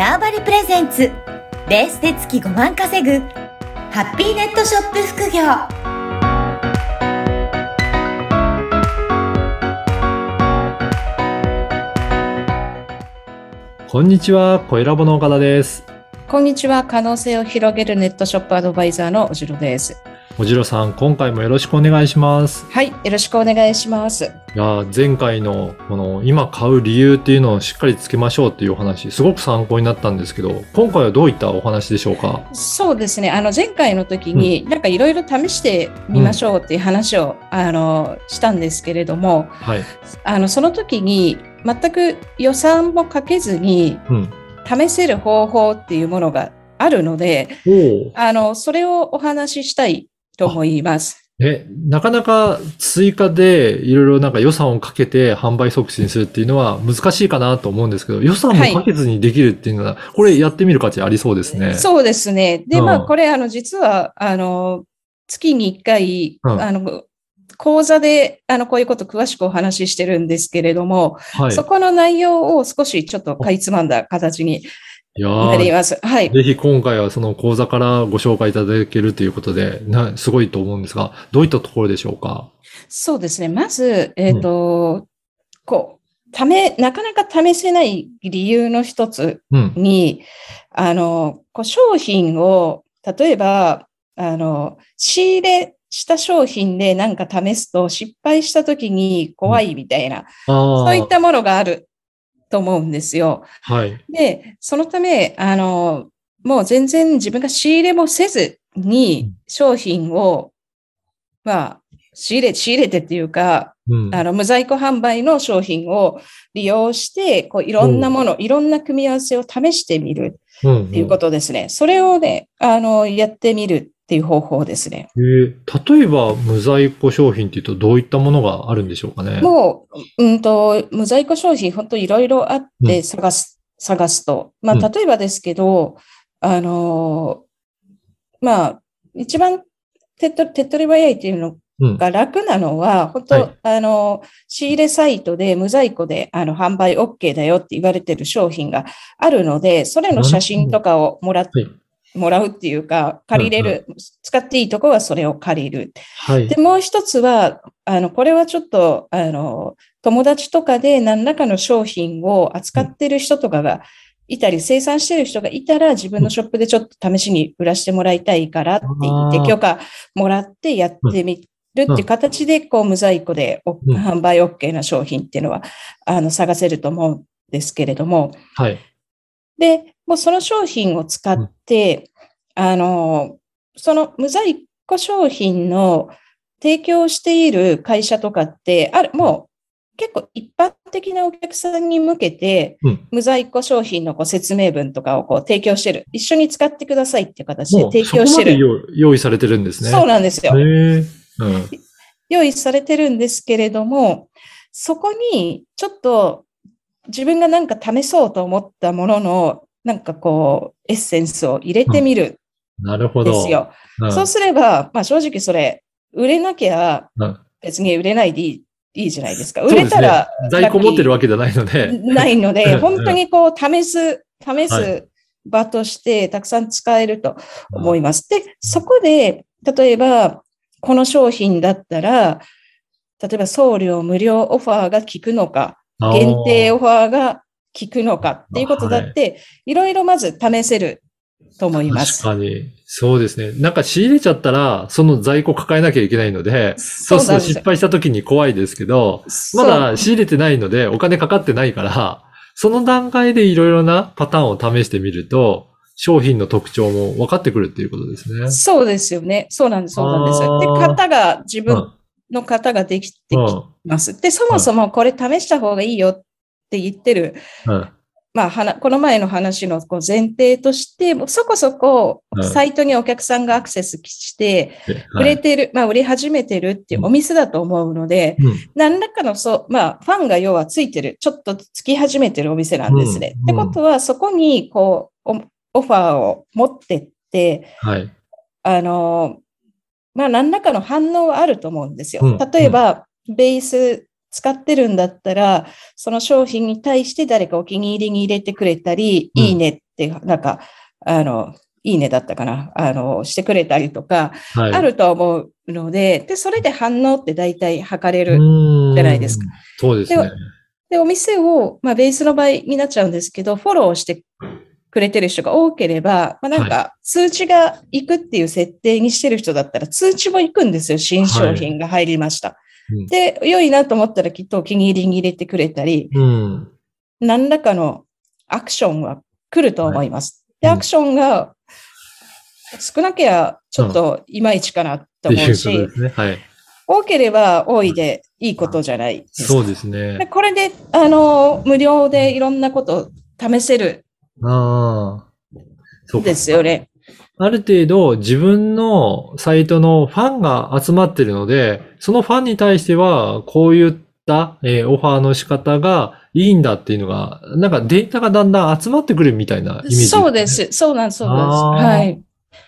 ターバリプレゼンツベースで月5万稼ぐハッピーネットショップ副業こんにちは、小ラボの岡田です。こんにちは。可能性を広げるネットショップアドバイザーのおじろです。おじろさん、今回もよろしくお願いします。はい。よろしくお願いします。いやー前回のこの今買う理由っていうのをしっかりつけましょうっていうお話、すごく参考になったんですけど、今回はどういったお話でしょうか？そうですね。あの、前回の時に、なんかいろいろ試してみましょうっていう話を、あの、したんですけれども、はい。あの、その時に、全く予算もかけずに、うん。試せる方法っていうものがあるので、あの、それをお話ししたいと思います。え、なかなか追加でいろいろなんか予算をかけて販売促進するっていうのは難しいかなと思うんですけど、予算もかけずにできるっていうのは、これやってみる価値ありそうですね。そうですね。で、うんまあ、これ、あの、実は、あの、月に1回、うんあの、講座で、あの、こういうこと詳しくお話ししてるんですけれども、はい。そこの内容を少しちょっとかいつまんだ形にいやなりーます。はい。ぜひ今回はその講座からご紹介いただけるということで、な、すごいと思うんですが、どういったところでしょうか？そうですね。まず、えっ、と、こう、ため、なかなか試せない理由の一つうん。に、あの、こう商品を、例えば、あの、仕入れした商品でなんか試すと失敗した時に怖いみたいな、ああ。そういったものがあると思うんですよ。はい。で、そのため、あの、もう全然自分が仕入れもせずに商品を、まあ、仕入れ、仕入れてっていうか、うん。あの、無在庫販売の商品を利用して、こう、いろんなもの、いろんな組み合わせを試してみるうんっていうことですね。それをね、あの、やってみるっていう方法ですね。えー例えば、無在庫商品っていうと、どういったものがあるんでしょうかね？もう、うんと、無在庫商品、本当いろいろあっうて探す、探すと。まうんあ、例えばですけど、あの、まあ、一番手っ取手っ取り早いっていうのうん。が楽なのは、本当、はいあの、仕入れサイトで無在庫であの販売 OK だよって言われてる商品があるので、それの写真とかをもらっはい。もらうっていうか、借りれる、使っていいとこはそれを借りる。はいで、。もう一つは、あの、これはちょっと、あの、友達とかで何らかの商品を扱ってる人とかがいたり、生産してる人がいたら、自分のショップでちょっと試しに売らしてもらいたいからって言って、許可もらってやってみるっていう形で、こう、無在庫でおうん販売 OK な商品っていうのは、あの、探せると思うんですけれども、はい。で、もうその商品を使って、あの、その無在庫商品の提供している会社とかって、ある、もう結構一般的なお客さんに向けて、うん。無在庫商品のこう説明文とかをこう提供してる。一緒に使ってくださいっていう形で提そこまで供してる。用用意されてるんですね。そうなんですよ。用意されてるんですけれども、そこにちょっと自分がなんか試そうと思ったものの、なんかこう、エッセンスを入れてみるなるほど。んですよ。うん。そうすれば、まあ正直それ、売れなきゃうん別に売れないでいいいいじゃないですか。売れたら在庫持ってるわけじゃないので。ないので、うん本当にこう試す、試はいす場としてたくさん使えると思います。で、そこで、例えば、この商品だったら、例えば送料無料オファーが効くのか、限定オファーが効くのかっていうことだって、いろいろまず試せると思います。確かに。そうですね。なんか仕入れちゃったら、その在庫抱えなきゃいけないので、そうすると失敗した時に怖いですけど、まだ仕入れてないのでお金かかってないから、その段階でいろいろなパターンを試してみると、商品の特徴も分かってくるっていうことですね。そうですよね。そうなんです、そうなんです。で、型が、自分うんの型ができてきうん。ます。で、そもそもこれ試した方がいいよって言ってる、うん。まあ、はなこの前の話のこう前提として、もうそこそこうん。サイトにお客さんがアクセスして、で売れてる、まあ、売れ始めてるっていうお店だと思うので、うん。何らかの、そう、まあ、ファンが要はついてる、ちょっとつき始めてるお店なんですね。うん。ってことは、そこに、こう、オオファーを持ってって、はい。あの、まあ、何らかの反応はあると思うんですよ。うん例えば、ベース使ってるんだったら、その商品に対して誰かお気に入りに入れてくれたり、うんいいねって、なんか、あの、いいねだったかな、あの、してくれたりとか、はい。あると思うので、で、それで反応って大体測れる。るじゃないですか。そうですね。で、お店を、まあ、ベースの場合になっちゃうんですけど、フォローしてくれてる人が多ければ、まあ、なんか、通知が行くっていう設定にしてる人だったら、通知も行くんですよ。新商品が入りました。うんで、良いなと思ったらきっとお気に入りに入れてくれたり、うん。何らかのアクションは来ると思います。で、うんアクションが少なきゃちょっといまいちかなと思うし。はい。多ければ多いでいいことじゃないですかそうですでね。これで、あの、無料でいろんなことを試せるああ。そうですよね。ある程度自分のサイトのファンが集まってるので、そのファンに対してはこういった、えーオファーの仕方がいいんだっていうのが、なんかデータがだんだん集まってくるみたいなイメージ、そうで。す。そうなんです、そうなんです。はい。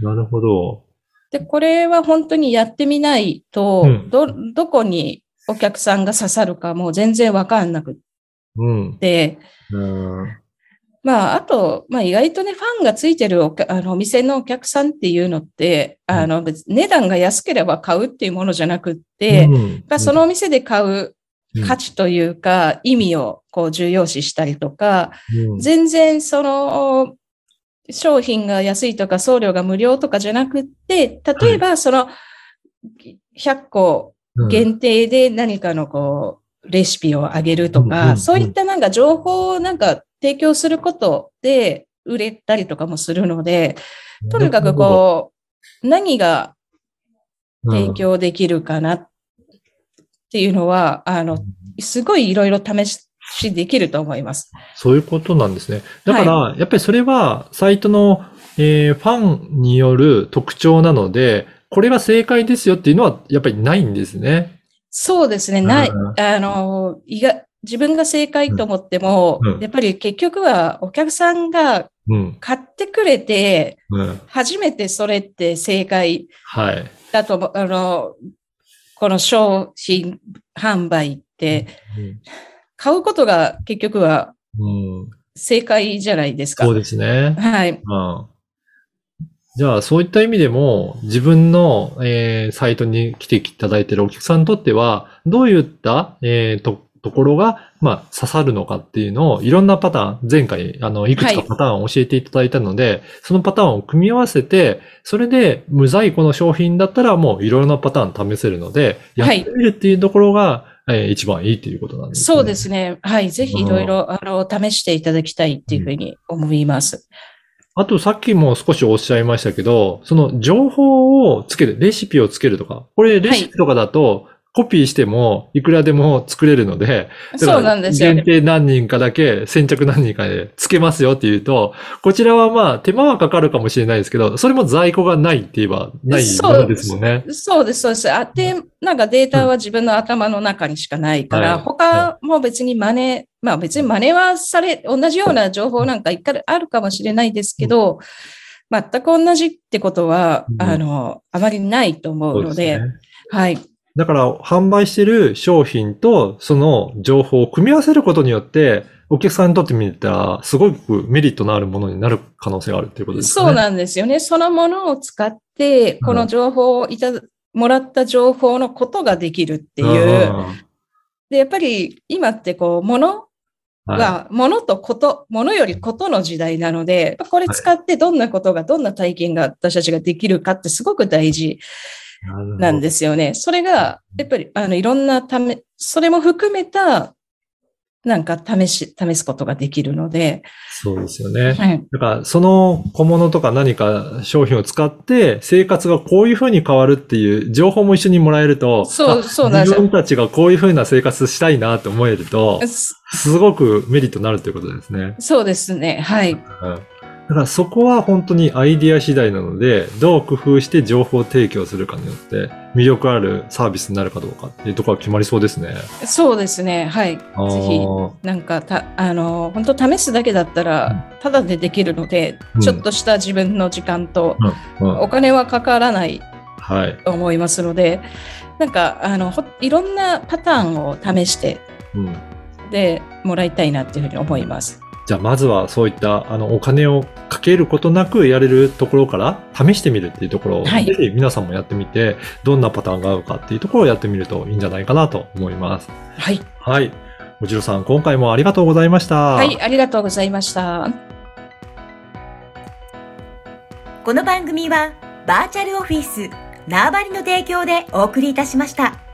なるほど。で、これは本当にやってみないと、うんど、どこにお客さんが刺さるかもう全然わかんなくうん。て、うんまあ、あと、まあ、意外とね、ファンがついてるお客あの、お店のお客さんっていうのって、あの、値段が安ければ買うっていうものじゃなくって、うん。まあそのお店で買う価値というか、意味をこう重要視したりとか、うん。全然その商品が安いとか送料が無料とかじゃなくって、例えばその100個うん。限定で何かのこうレシピをあげるとか、そういったなんか情報をなんか提供することで売れたりとかもするので、とにかくこう、何が提供できるかなっていうのは、あの、すごいいろいろ試しできると思います。そういうことなんですね。だから、やっぱりそれは、サイトの、えーファンによる特徴なので、これが正解ですよっていうのは、やっぱりないんですね。そうですね。ない、うんあの、いが自分が正解と思っても、うんうんやっぱり結局はお客さんがうん。買ってくれて、うん。初めてそれって正解はい。だと思う、あの、この商品販売って、買うことが結局は正解じゃないですか。そうですね。はい。うん。じゃあ、そういった意味でも、自分の、えーサイトに来ていただいているお客さんにとっては、どういった、えーと、ところが、まあ、刺さるのかっていうのを、いろんなパターン、前回、あの、いくつかはいパターンを教えていただいたので、そのパターンを組み合わせて、それで、無在庫の商品だったら、もういろいろなパターン試せるので、やっはいてみるっていうところが、えー一番いいっていうことなんですね。そうですね。はい。ぜひいろいろ、あの、試していただきたいっていうふうに思います。あとさっきも少しおっしゃいましたけど、その情報をつける、レシピをつけるとか、これレシピとかだと、コピーしてもいくらでも作れるので、そうなんですよね。限定何人かだけ、先着何人かでつけますよっていうと、こちらはまあ手間はかかるかもしれないですけど、それも在庫がないって言えばないものですもんね。そうです、そうです。あって、なんかデータは自分の頭の中にしかないから、はい他も別に真似、まあ別に真似はされ、同じような情報なんか一回あるかもしれないですけど、全く同じってことは、うんあの、あまりないと思うので、そうすねはい。だから、販売してる商品とその情報を組み合わせることによって、お客さんにとってみたら、すごくメリットのあるものになる可能性があるっていうことですかね。そうなんですよね。そのものを使って、この情報をいただ、もらった情報のことができるっていう。で、やっぱり今ってこう、ものはいは、ものとこと、ものよりことの時代なので、これ使ってどんなことが、どんな体験が私たちができるかってすごく大事なんですよね。それが、やっぱり、あの、いろんなため、それも含めた、なんか試し、試すことができるので、そうですよね。はい。だから、その小物とか何か商品を使って、生活がこういう風に変わるっていう情報も一緒にもらえると、そうあそうなんですよ自分たちがこういう風な生活したいなと思えると、すすごくメリットになるということですね。そうですね。はい。うんだからそこは本当にアイディア次第なので、どう工夫して情報提供するかによって、魅力あるサービスになるかどうかっていうところは決まりそうですね。そうですね。はい。ぜあひ、ーなんかた、あの、本当試すだけだったら、ただでできるので、うんちょっとした自分の時間と、お金はかからないはい。と思いますので、なんか、あの、ほいろんなパターンを試して、うん。で、もらいたいなっていうふうに思います。じゃあ、まずはそういった、あの、お金をかけることなくやれるところから試してみるっていうところを、はいぜひ皆さんもやってみて、どんなパターンが合うかっていうところをやってみるといいんじゃないかなと思います。はい。はい。おじろさん、今回もありがとうございました。はい、ありがとうございました。この番組はバーチャルオフィス縄張りの提供でお送りいたしました。